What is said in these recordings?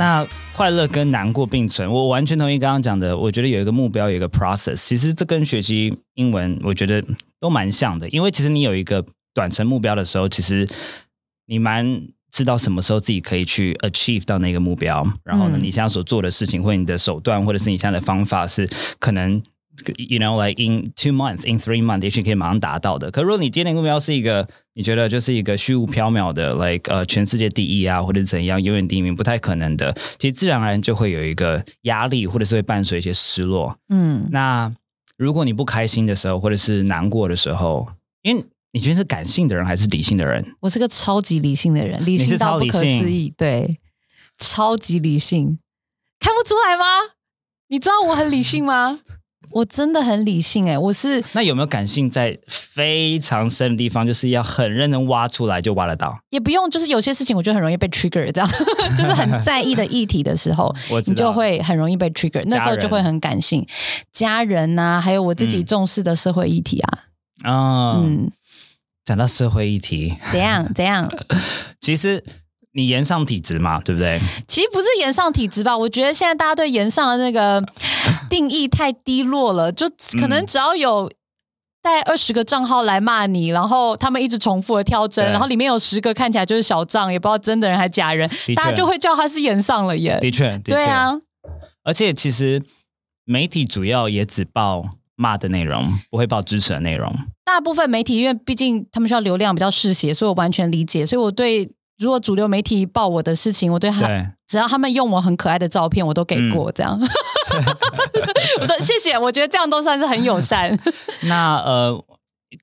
那快乐跟难过并存，我完全同意刚刚讲的。我觉得有一个目标，有一个 process，其实这跟学习英文，我觉得都蛮像的。因为其实你有一个短程目标的时候，其实你蛮知道什么时候自己可以去 achieve 到那个目标。然后呢，你现在所做的事情，或你的手段，或者是你现在的方法，是可能。You know, like in two months, in three months，也许可以马上达到的。可如果你今天的目标是一个，你觉得就是一个虚无缥缈的，like 呃全世界第一啊，或者怎样永远第一名，不太可能的。其实自然而然就会有一个压力，或者是会伴随一些失落。嗯，那如果你不开心的时候，或者是难过的时候，因为你觉得是感性的人还是理性的人？我是个超级理性的人，理性到不可思议，对，超级理性，看不出来吗？你知道我很理性吗？我真的很理性哎，我是那有没有感性在非常深的地方，就是要很认真挖出来就挖得到？也不用，就是有些事情我觉得很容易被 trigger，这样 就是很在意的议题的时候，你就会很容易被 trigger，那时候就会很感性。家人呐，还有我自己重视的社会议题啊，嗯，讲到社会议题，怎样怎样？其实。你炎上体质嘛，对不对？其实不是炎上体质吧？我觉得现在大家对炎上的那个 定义太低落了，就可能只要有带二十个账号来骂你，然后他们一直重复的跳针，然后里面有十个看起来就是小账，也不知道真的人还假人，大家就会叫他是炎上了耶。的确，对啊。而且其实媒体主要也只报骂的内容，不会报支持的内容。大部分媒体因为毕竟他们需要流量比较嗜血，所以我完全理解。所以我对。如果主流媒体报我的事情，我对他只要他们用我很可爱的照片，我都给过这样。我说谢谢，我觉得这样都算是很友善。那呃，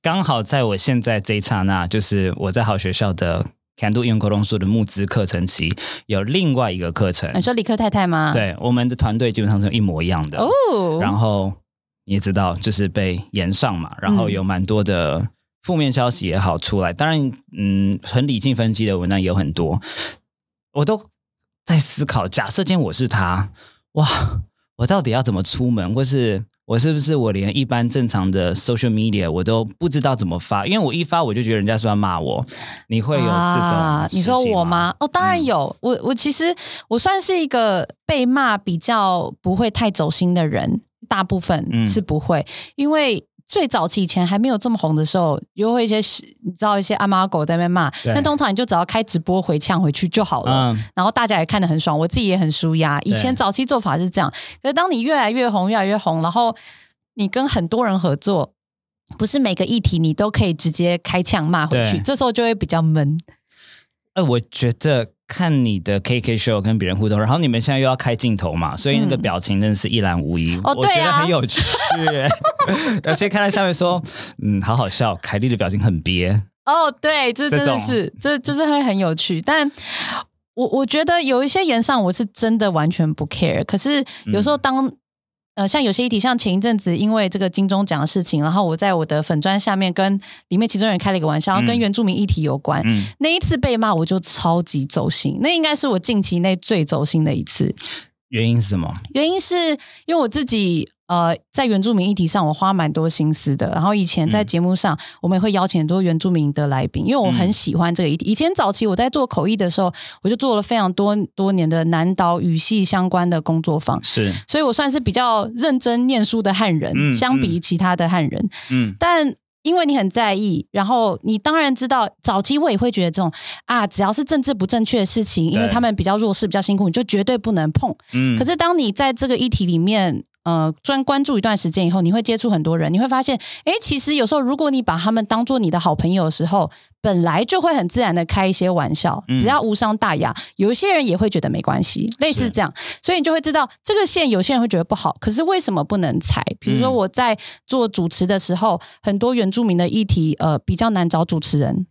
刚好在我现在这一刹那，就是我在好学校的 Can Do 用沟通术的募资课程期，有另外一个课程。你说李克太太吗？对，我们的团队基本上是一模一样的哦。然后你也知道，就是被延上嘛，然后有蛮多的。负面消息也好出来，当然，嗯，很理性分析的文章也有很多。我都在思考，假设今天我是他，哇，我到底要怎么出门，或是我是不是我连一般正常的 social media 我都不知道怎么发？因为我一发我就觉得人家是要骂我。你会有这种？你说我吗？哦，当然有。我我其实我算是一个被骂比较不会太走心的人，大部分是不会，因为。最早期以前还没有这么红的时候，有会一些你知道一些阿妈狗在那边骂，但通常你就只要开直播回呛回去就好了，然后大家也看得很爽，我自己也很舒压。以前早期做法是这样，可是当你越来越红，越来越红，然后你跟很多人合作，不是每个议题你都可以直接开呛骂回去，这时候就会比较闷。哎，我觉得。看你的 K K show 跟别人互动，然后你们现在又要开镜头嘛，所以那个表情真的是一览无遗。哦，对啊，很有趣。而且看到下面说，嗯，好好笑，凯莉的表情很憋。哦，对，这真的是，这就是会很有趣。但我我觉得有一些言上，我是真的完全不 care。可是有时候当呃，像有些议题，像前一阵子因为这个金钟奖的事情，然后我在我的粉砖下面跟里面其中人开了一个玩笑，跟原住民议题有关。那一次被骂，我就超级走心，那应该是我近期内最走心的一次。原因是什么？原因是因为我自己。呃，在原住民议题上，我花蛮多心思的。然后以前在节目上，我们也会邀请很多原住民的来宾，因为我很喜欢这个议题。以前早期我在做口译的时候，我就做了非常多多年的南岛语系相关的工作坊，是，所以我算是比较认真念书的汉人，相比于其他的汉人。嗯，但因为你很在意，然后你当然知道，早期我也会觉得这种啊，只要是政治不正确的事情，因为他们比较弱势、比较辛苦，你就绝对不能碰。嗯，可是当你在这个议题里面。呃，专关注一段时间以后，你会接触很多人，你会发现，哎，其实有时候如果你把他们当做你的好朋友的时候，本来就会很自然的开一些玩笑，只要无伤大雅，有一些人也会觉得没关系，类似这样，所以你就会知道这个线，有些人会觉得不好，可是为什么不能踩？比如说我在做主持的时候，很多原住民的议题，呃，比较难找主持人。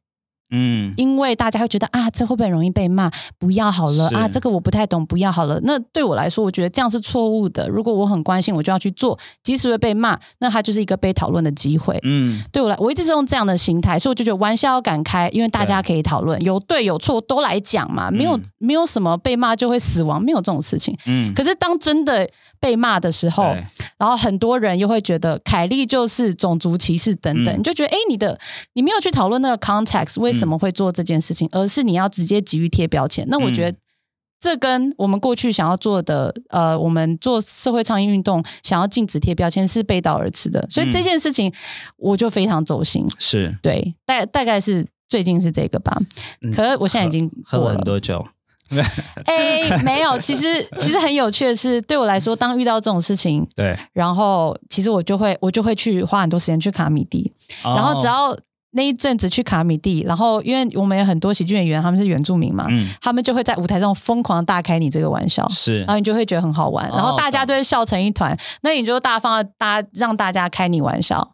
嗯，因为大家会觉得啊，这会不会容易被骂？不要好了啊，这个我不太懂，不要好了。那对我来说，我觉得这样是错误的。如果我很关心，我就要去做，即使会被骂，那它就是一个被讨论的机会。嗯，对我来，我一直是用这样的心态，所以我就觉得玩笑要敢开，因为大家可以讨论，有对有错都来讲嘛，没有没有什么被骂就会死亡，没有这种事情。嗯，可是当真的。被骂的时候，然后很多人又会觉得凯莉就是种族歧视等等，你就觉得哎，你的你没有去讨论那个 context 为什么会做这件事情，而是你要直接急于贴标签。那我觉得这跟我们过去想要做的，呃，我们做社会倡议运动想要禁止贴标签是背道而驰的。所以这件事情我就非常走心。是对，大大概是最近是这个吧。可是我现在已经喝了很多酒。哎，没有，其实其实很有趣的是，对我来说，当遇到这种事情，对，然后其实我就会我就会去花很多时间去卡米蒂，然后只要。那一阵子去卡米蒂，然后因为我们有很多喜剧演员，他们是原住民嘛，他们就会在舞台上疯狂大开你这个玩笑，是，然后你就会觉得很好玩，然后大家都会笑成一团，那你就大方的大让大家开你玩笑，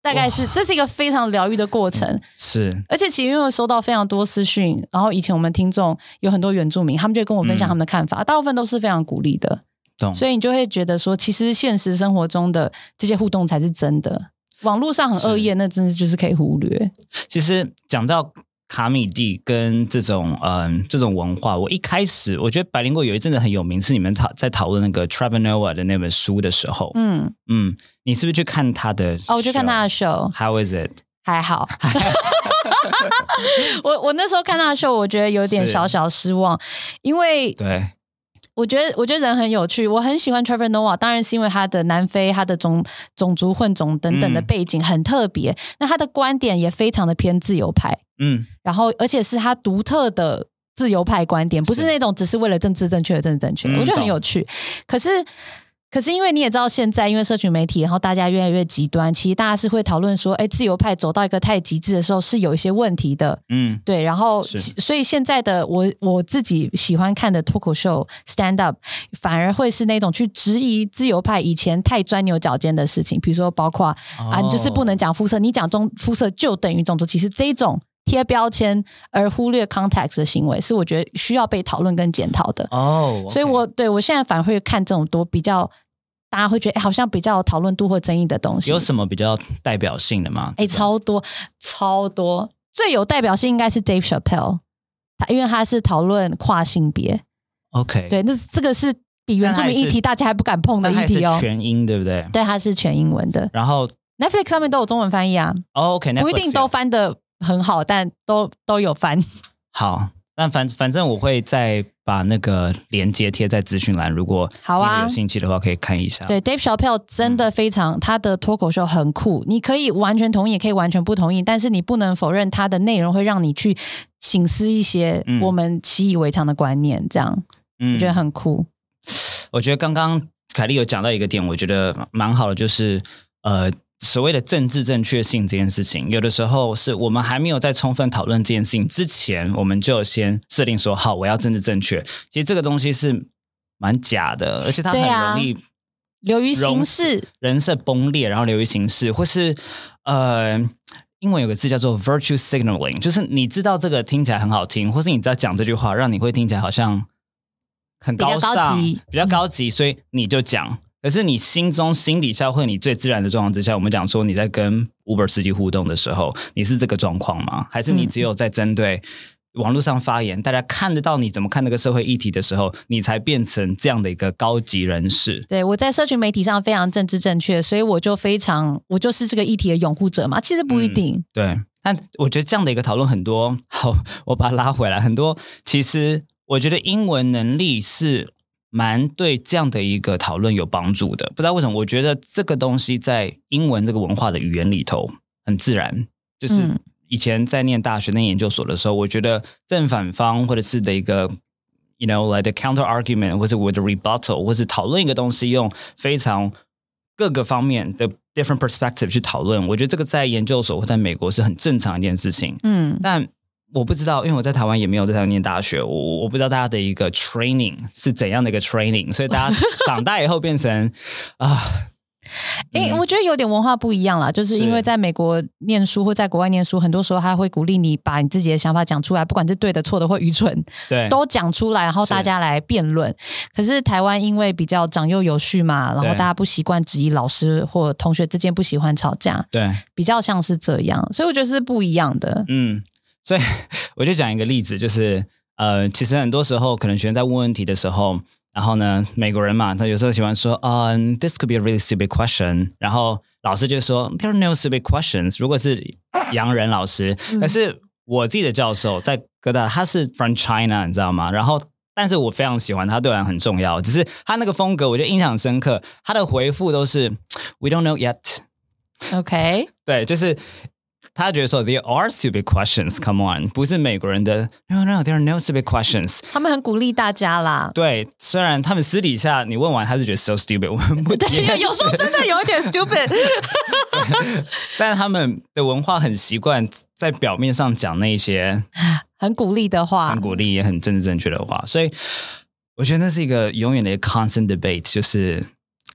大概是这是一个非常疗愈的过程，是，而且其实因为收到非常多私讯，然后以前我们听众有很多原住民，他们就跟我分享他们的看法，大部分都是非常鼓励的，所以你就会觉得说，其实现实生活中的这些互动才是真的。网络上很恶意，那真的就是可以忽略。其实讲到卡米蒂跟这种嗯这种文化，我一开始我觉得百灵果有一阵子很有名，是你们讨在讨论那个 Trevor Noah 的那本书的时候。嗯嗯，你是不是去看他的？哦，我去看他的 show。How is it？还好。我我那时候看他的 show，我觉得有点小小失望，因为对。我觉得，我觉得人很有趣。我很喜欢 Trevor Noah，当然是因为他的南非、他的种种族混种等等的背景很特别。那他的观点也非常的偏自由派，嗯，然后而且是他独特的自由派观点，不是那种只是为了政治正确的政治正确。我觉得很有趣。可是。可是因为你也知道，现在因为社群媒体，然后大家越来越极端，其实大家是会讨论说，哎，自由派走到一个太极致的时候是有一些问题的，嗯，对。然后，所以现在的我我自己喜欢看的脱口秀 stand up，反而会是那种去质疑自由派以前太钻牛角尖的事情，比如说包括啊，就是不能讲肤色，你讲中肤色就等于种族歧视这种贴标签而忽略 context 的行为，是我觉得需要被讨论跟检讨的。哦，所以我对我现在反而会看这种多比较。大家会觉得，哎，好像比较有讨论度或争议的东西。有什么比较代表性的吗？哎，超多，超多。最有代表性应该是 Dave Chappelle，他因为他是讨论跨性别。OK，对，那这个是比原住民议题大家还不敢碰的议题哦。全英对不对？对，它是全英文的。然后 Netflix 上面都有中文翻译啊。OK，不一定都翻的很好，但都都有翻。好。但反反正我会再把那个链接贴在资讯栏，如果好啊有兴趣的话可以看一下。对，Dave Chappelle 真的非常，他的脱口秀很酷，你可以完全同意，也可以完全不同意，但是你不能否认他的内容会让你去醒思一些我们习以为常的观念，这样我觉得很酷。我觉得刚刚凯莉有讲到一个点，我觉得蛮好的，就是呃。所谓的政治正确性这件事情，有的时候是我们还没有在充分讨论这件事情之前，我们就先设定说好，我要政治正确。其实这个东西是蛮假的，而且它很容易流于形式，人设崩裂，然后流于形式，或是呃，英文有个字叫做 virtue signaling，就是你知道这个听起来很好听，或是你在讲这句话，让你会听起来好像很高尚、比较高级，所以你就讲。可是你心中心底下，或你最自然的状况之下，我们讲说你在跟 Uber 司机互动的时候，你是这个状况吗？还是你只有在针对网络上发言，大家看得到你怎么看那个社会议题的时候，你才变成这样的一个高级人士？对我在社群媒体上非常政治正确，所以我就非常我就是这个议题的拥护者嘛。其实不一定。对，但我觉得这样的一个讨论很多，好，我把它拉回来。很多其实我觉得英文能力是。蛮对这样的一个讨论有帮助的，不知道为什么，我觉得这个东西在英文这个文化的语言里头很自然。就是以前在念大学、念研究所的时候，我觉得正反方或者是的一个，you know like the counter argument，或者 with rebuttal，或是讨论一个东西，用非常各个方面的 different perspective 去讨论，我觉得这个在研究所或在美国是很正常一件事情。嗯，但。我不知道，因为我在台湾也没有在台湾念大学，我我不知道大家的一个 training 是怎样的一个 training，所以大家长大以后变成啊，哎，我觉得有点文化不一样啦，就是因为在美国念书或在国外念书，很多时候他会鼓励你把你自己的想法讲出来，不管是对的、错的或愚蠢，对，都讲出来，然后大家来辩论。可是台湾因为比较长幼有序嘛，然后大家不习惯质疑老师或同学之间不喜欢吵架，对，比较像是这样，所以我觉得是不一样的，嗯。所以我就讲一个例子，就是呃，其实很多时候可能学生在问问题的时候，然后呢，美国人嘛，他有时候喜欢说，嗯，this could be a really stupid question，然后老师就说，there are no stupid questions。如果是洋人老师，但是我自己的教授在哥大，他是 from China，你知道吗？然后。但是我非常喜欢他，对我很重要。只是他那个风格，我觉得印象深刻。他的回复都是 “We don't know yet”。OK，对，就是他觉得说 “There are stupid questions”。Come on，不是美国人的 “No no”，There are no stupid questions。他们很鼓励大家啦。对，虽然他们私底下你问完，他就觉得 “so stupid”。我们不对，有时候真的有一点 stupid。但是他们的文化很习惯在表面上讲那些。很鼓励的话，很鼓励也很政治正确的话，所以我觉得那是一个永远的 constant debate，就是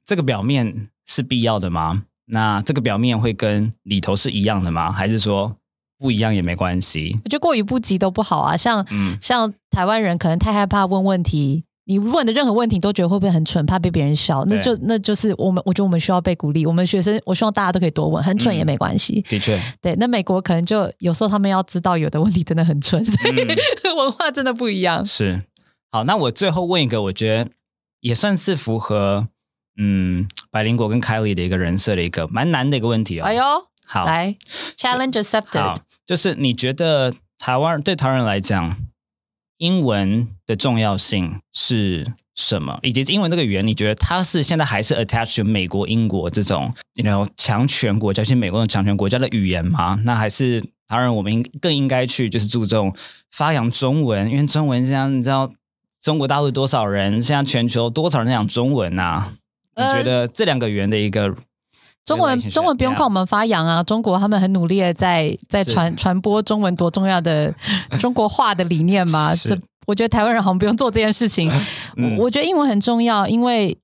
这个表面是必要的吗？那这个表面会跟里头是一样的吗？还是说不一样也没关系？我觉得过于不及都不好啊。像嗯像台湾人可能太害怕问问题。你问的任何问题都觉得会不会很蠢，怕被别人笑，那就那就是我们，我觉得我们需要被鼓励。我们学生，我希望大家都可以多问，很蠢也没关系。的确，对。那美国可能就有时候他们要知道有的问题真的很蠢，所以 文化真的不一样。是。好，那我最后问一个，我觉得也算是符合嗯百灵果跟凯莉的一个人设的一个蛮难的一个问题哦。哎呦，好，来，challenge accepted。就是你觉得台湾对台湾人来讲？英文的重要性是什么？以及英文这个语言，你觉得它是现在还是 attached 美国、英国这种，you know 强权国家，像美国的强权国家的语言吗？那还是当然，我们更应该去就是注重发扬中文，因为中文现在你知道中国大陆多少人，现在全球多少人讲中文呐？你觉得这两个语言的一个？中文中文不用靠我们发扬啊！中国他们很努力的在在传传播中文多重要的中国话的理念嘛。这我觉得台湾人好像不用做这件事情。我我觉得英文很重要，因为。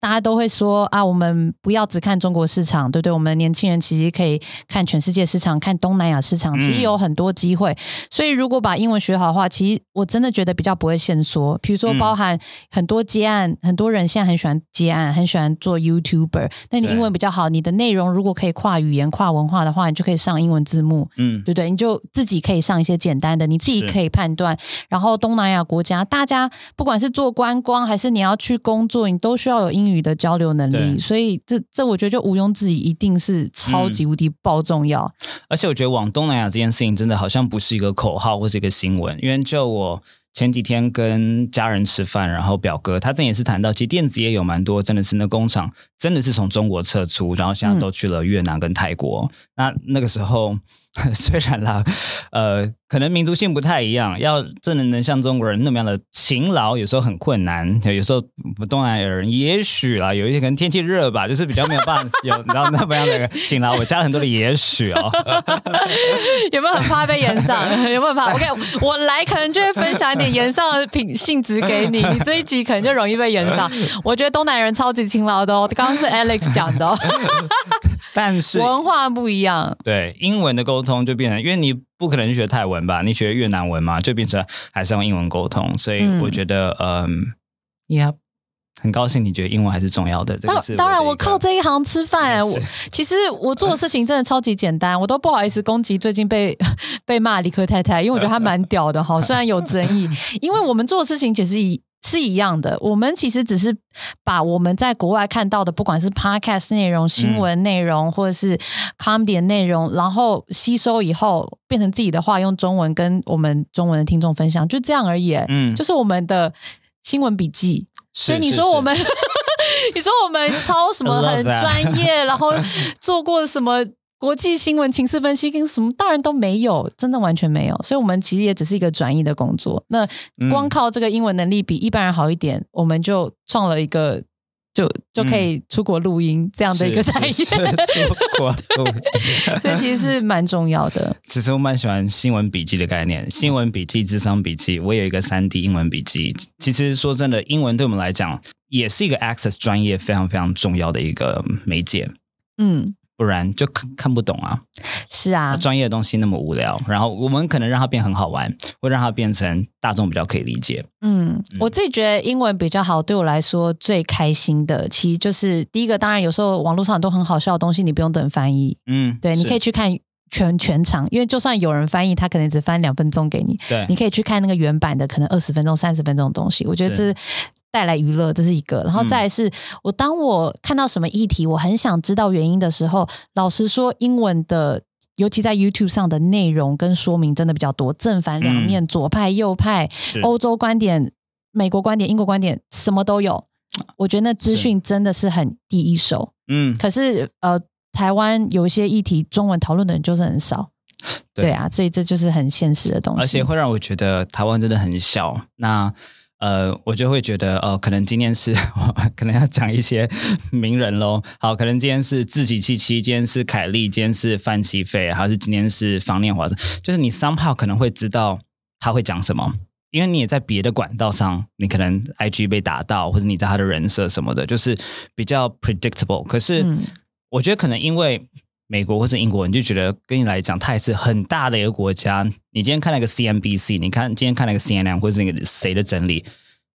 大家都会说啊，我们不要只看中国市场，对不对？我们年轻人其实可以看全世界市场，看东南亚市场，其实有很多机会。所以如果把英文学好的话，其实我真的觉得比较不会限缩。比如说，包含很多接案，很多人现在很喜欢接案，很喜欢做 YouTuber。那你英文比较好，你的内容如果可以跨语言、跨文化的话，你就可以上英文字幕，嗯，对不对？你就自己可以上一些简单的，你自己可以判断。然后东南亚国家，大家不管是做观光还是你要去工作，你都需要有英。语的交流能力，所以这这我觉得就毋庸置疑，一定是超级无敌爆重要。而且我觉得往东南亚这件事情，真的好像不是一个口号或是一个新闻，因为就我。前几天跟家人吃饭，然后表哥他这也是谈到，其实电子业有蛮多，真的是那工厂真的是从中国撤出，然后现在都去了越南跟泰国。那那个时候 虽然啦，呃，可能民族性不太一样，要真的能像中国人那么样的勤劳，有时候很困难。有时候东南亚人也许啦，有一些可能天气热吧，就是比较没有办法有 你知道那么样的勤劳。我加了很多的也许哦，有没有很怕被延上？有没有怕？OK，我来可能就会分享一点。延上的品性质给你，你这一集可能就容易被延上。我觉得东南人超级勤劳的哦，刚刚是 Alex 讲的，哦但是文化不一样。对，英文的沟通就变成，因为你不可能学泰文吧？你学越南文嘛，就变成还是用英文沟通。所以我觉得，嗯，Yep。很高兴你觉得英文还是重要的。当当然，我靠这一行吃饭。我其实我做的事情真的超级简单，我都不好意思攻击最近被 被骂理科太太，因为我觉得她蛮屌的哈。虽然有争议，因为我们做的事情其实一是一样的。我们其实只是把我们在国外看到的，不管是 podcast 内容、新闻内容，或者是 comedy 内容，然后吸收以后变成自己的话，用中文跟我们中文的听众分享，就这样而已。嗯，就是我们的新闻笔记。所以你说我们，你说我们抄什么很专业，然后 做过什么国际新闻情势分析跟什么，当然都没有，真的完全没有。所以，我们其实也只是一个转译的工作。那光靠这个英文能力比一般人好一点，我们就创了一个。就就可以出国录音这样的一个产业，出国录，所以其实是蛮重要的。其实我蛮喜欢新闻笔记的概念，新闻笔记、智商笔记。我有一个三 D 英文笔记。其实说真的，英文对我们来讲也是一个 access 专业非常非常重要的一个媒介。嗯。不然就看看不懂啊！是啊，专业的东西那么无聊，然后我们可能让它变很好玩，会让它变成大众比较可以理解。嗯，我自己觉得英文比较好，对我来说最开心的，其实就是第一个，当然有时候网络上很多很好笑的东西，你不用等翻译。嗯，对，你可以去看全全场，因为就算有人翻译，他可能只翻两分钟给你。对，你可以去看那个原版的，可能二十分钟、三十分钟的东西。我觉得这。带来娱乐，这是一个。然后再是，我当我看到什么议题，我很想知道原因的时候，老实说，英文的，尤其在 YouTube 上的内容跟说明真的比较多，正反两面，左派右派，欧洲观点，美国观点、英国观点，什么都有。我觉得那资讯真的是很第一手。嗯，可是呃，台湾有一些议题，中文讨论的人就是很少。对啊，所以这就是很现实的东西，而且会让我觉得台湾真的很小。那呃，我就会觉得哦，可能今天是 可能要讲一些名人喽。好，可能今天是自己七七，今天是凯利，今天是范琪斐，还是今天是方念华？就是你 somehow 可能会知道他会讲什么，因为你也在别的管道上，你可能 IG 被打到，或者你在他的人设什么的，就是比较 predictable。可是我觉得可能因为。美国或是英国，你就觉得跟你来讲，它也是很大的一个国家。你今天看那个 CNBC，你看今天看那个 CNN 或是那个谁的整理，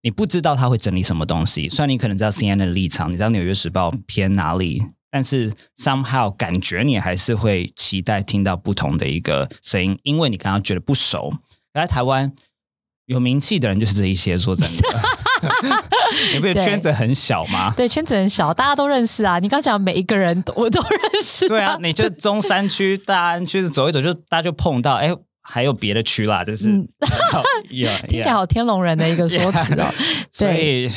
你不知道他会整理什么东西。虽然你可能知道 CNN 的立场，你知道纽约时报偏哪里，但是 somehow 感觉你还是会期待听到不同的一个声音，因为你刚刚觉得不熟。在台湾有名气的人就是这一些，说真的。你不是圈子很小吗？对，圈子很小，大家都认识啊。你刚讲每一个人，我都认识。对啊，你就中山区、大安区走一走，就大家就碰到。哎，还有别的区啦，就是 听起来好天龙人的一个说辞哦。所以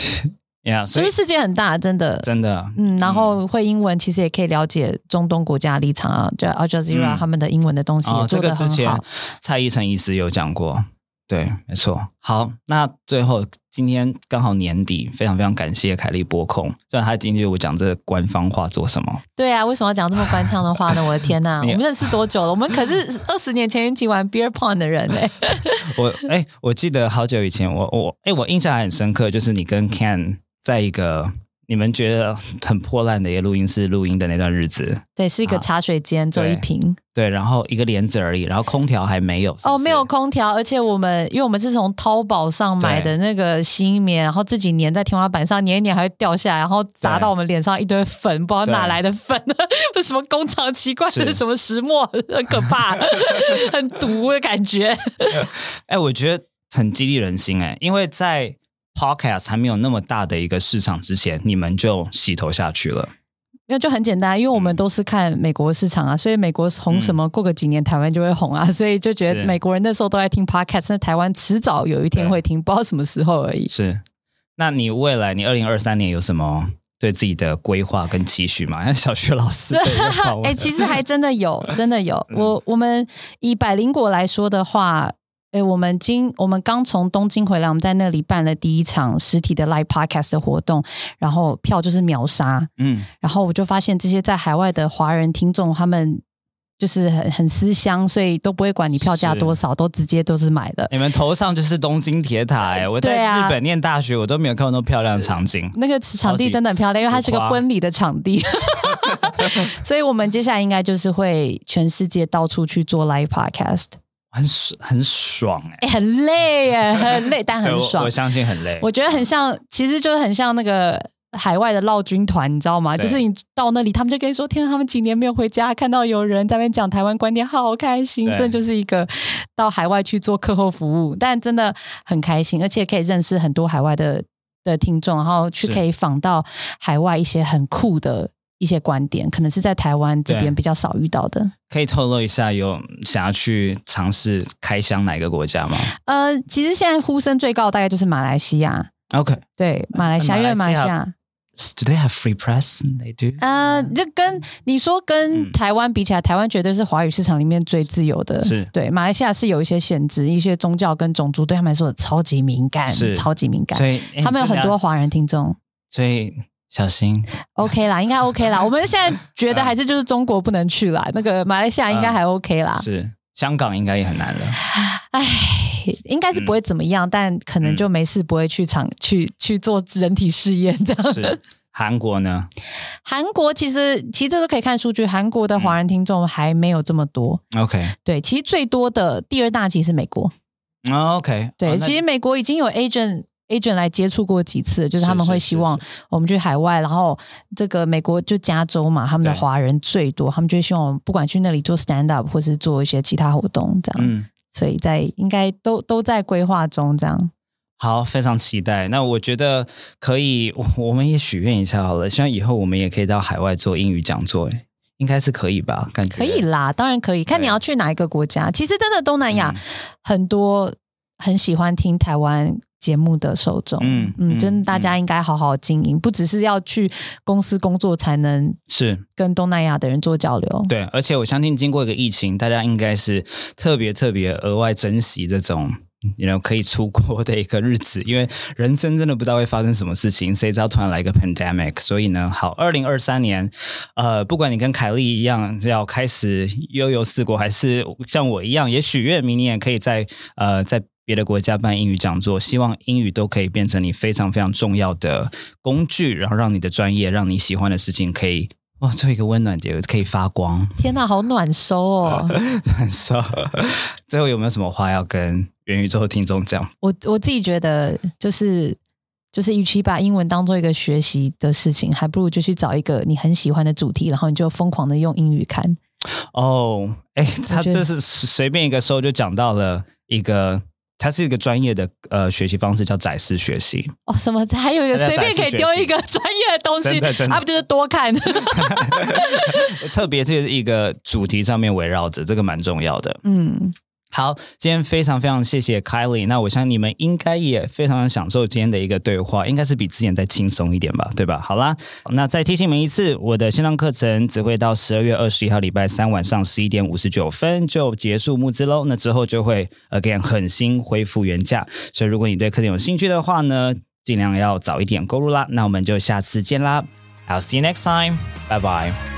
呀，所以世界很大，真的，真的。嗯，然后会英文，其实也可以了解中东国家立场啊。就 Al Jazeera 他们的英文的东西也做的很好。蔡依晨医师有讲过。对，没错。好，那最后今天刚好年底，非常非常感谢凯利播控，虽然他今天我讲这官方话做什么？对啊，为什么要讲这么官腔的话呢？我的天呐，我们认识多久了？我们可是二十年前一起玩 Beer Pong 的人哎。我哎，我记得好久以前，我我哎，我印象还很深刻，就是你跟 Ken 在一个。你们觉得很破烂的一个录音室录音的那段日子，对，是一个茶水间，做一瓶，对，然后一个帘子而已，然后空调还没有，哦，没有空调，而且我们因为我们是从淘宝上买的那个新棉，然后自己粘在天花板上，粘一粘还会掉下来，然后砸到我们脸上一堆粉，不知道哪来的粉，是什么工厂奇怪 的什么石墨，很可怕，很毒的感觉。哎，我觉得很激励人心哎，因为在。Podcast 还没有那么大的一个市场之前，你们就洗头下去了？那就很简单，因为我们都是看美国市场啊，所以美国红什么，过个几年台湾就会红啊，所以就觉得美国人那时候都在听 Podcast，那台湾迟早有一天会听，不知道什么时候而已。是，那你未来你二零二三年有什么对自己的规划跟期许吗？像 小学老师，哎，其实还真的有，真的有。我我们以百灵果来说的话。对，我们今我们刚从东京回来，我们在那里办了第一场实体的 live podcast 的活动，然后票就是秒杀，嗯，然后我就发现这些在海外的华人听众，他们就是很很思乡，所以都不会管你票价多少，都直接都是买的。你们头上就是东京铁塔哎，我在日本念大学，我都没有看过那么漂亮的场景。那个场地真的很漂亮，因为它是个婚礼的场地，所以我们接下来应该就是会全世界到处去做 live podcast。很很爽哎，很累哎，很累，但很爽。我相信很累。我觉得很像，其实就是很像那个海外的绕军团，你知道吗？就是你到那里，他们就跟你说：“天，他们几年没有回家，看到有人在那边讲台湾观点，好开心。”这就是一个到海外去做课后服务，但真的很开心，而且可以认识很多海外的的听众，然后去可以访到海外一些很酷的。一些观点可能是在台湾这边比较少遇到的，可以透露一下有想要去尝试开箱哪个国家吗？呃，其实现在呼声最高大概就是马来西亚。OK，对，马来西亚，因为马来西亚，Do they have free press? They do。呃，就跟你说跟台湾比起来，台湾绝对是华语市场里面最自由的。是对，马来西亚是有一些限制，一些宗教跟种族对他们来说超级敏感，超级敏感。所以他们有很多华人听众。所以。小心，OK 啦，应该 OK 啦。我们现在觉得还是就是中国不能去啦，那个马来西亚应该还 OK 啦。是香港应该也很难了。唉，应该是不会怎么样，但可能就没事不会去尝去去做人体试验这样。是韩国呢？韩国其实其实这都可以看数据，韩国的华人听众还没有这么多。OK，对，其实最多的第二大其实是美国。OK，对，其实美国已经有 agent。Agent 来接触过几次，就是他们会希望我们去海外，然后这个美国就加州嘛，他们的华人最多，他们就希望我们不管去那里做 stand up 或是做一些其他活动这样。嗯，所以在应该都都在规划中这样。好，非常期待。那我觉得可以，我们也许愿一下好了，希望以后我们也可以到海外做英语讲座，应该是可以吧？感觉可以啦，当然可以。看你要去哪一个国家，其实真的东南亚很多。很喜欢听台湾节目的受众。嗯嗯，真的大家应该好好经营，不只是要去公司工作才能是跟东南亚的人做交流。对，而且我相信经过一个疫情，大家应该是特别特别额外珍惜这种。你 know 可以出国的一个日子，因为人生真的不知道会发生什么事情，谁知道突然来一个 pandemic？所以呢，好，二零二三年，呃，不管你跟凯莉一样要开始悠游四国，还是像我一样也许愿明年也可以在呃在别的国家办英语讲座，希望英语都可以变成你非常非常重要的工具，然后让你的专业，让你喜欢的事情可以。哇，做一个温暖节可以发光。天哪，好暖收哦！暖收。最后有没有什么话要跟元宇宙听众讲？我我自己觉得，就是就是，与其把英文当做一个学习的事情，还不如就去找一个你很喜欢的主题，然后你就疯狂的用英语看。哦，哎，他这是随便一个时候就讲到了一个。它是一个专业的呃学习方式，叫窄式学习。哦，什么？还有一个随便可以丢一个专业的东西，啊，不就是多看？特别这一个主题上面围绕着，这个蛮重要的。嗯。好，今天非常非常谢谢 Kylie。那我相信你们应该也非常享受今天的一个对话，应该是比之前再轻松一点吧，对吧？好啦，那再提醒你们一次，我的线上课程只会到十二月二十一号礼拜三晚上十一点五十九分就结束募资喽。那之后就会 again 狠心恢复原价，所以如果你对课程有兴趣的话呢，尽量要早一点购入啦。那我们就下次见啦，I'll see you next time，拜拜。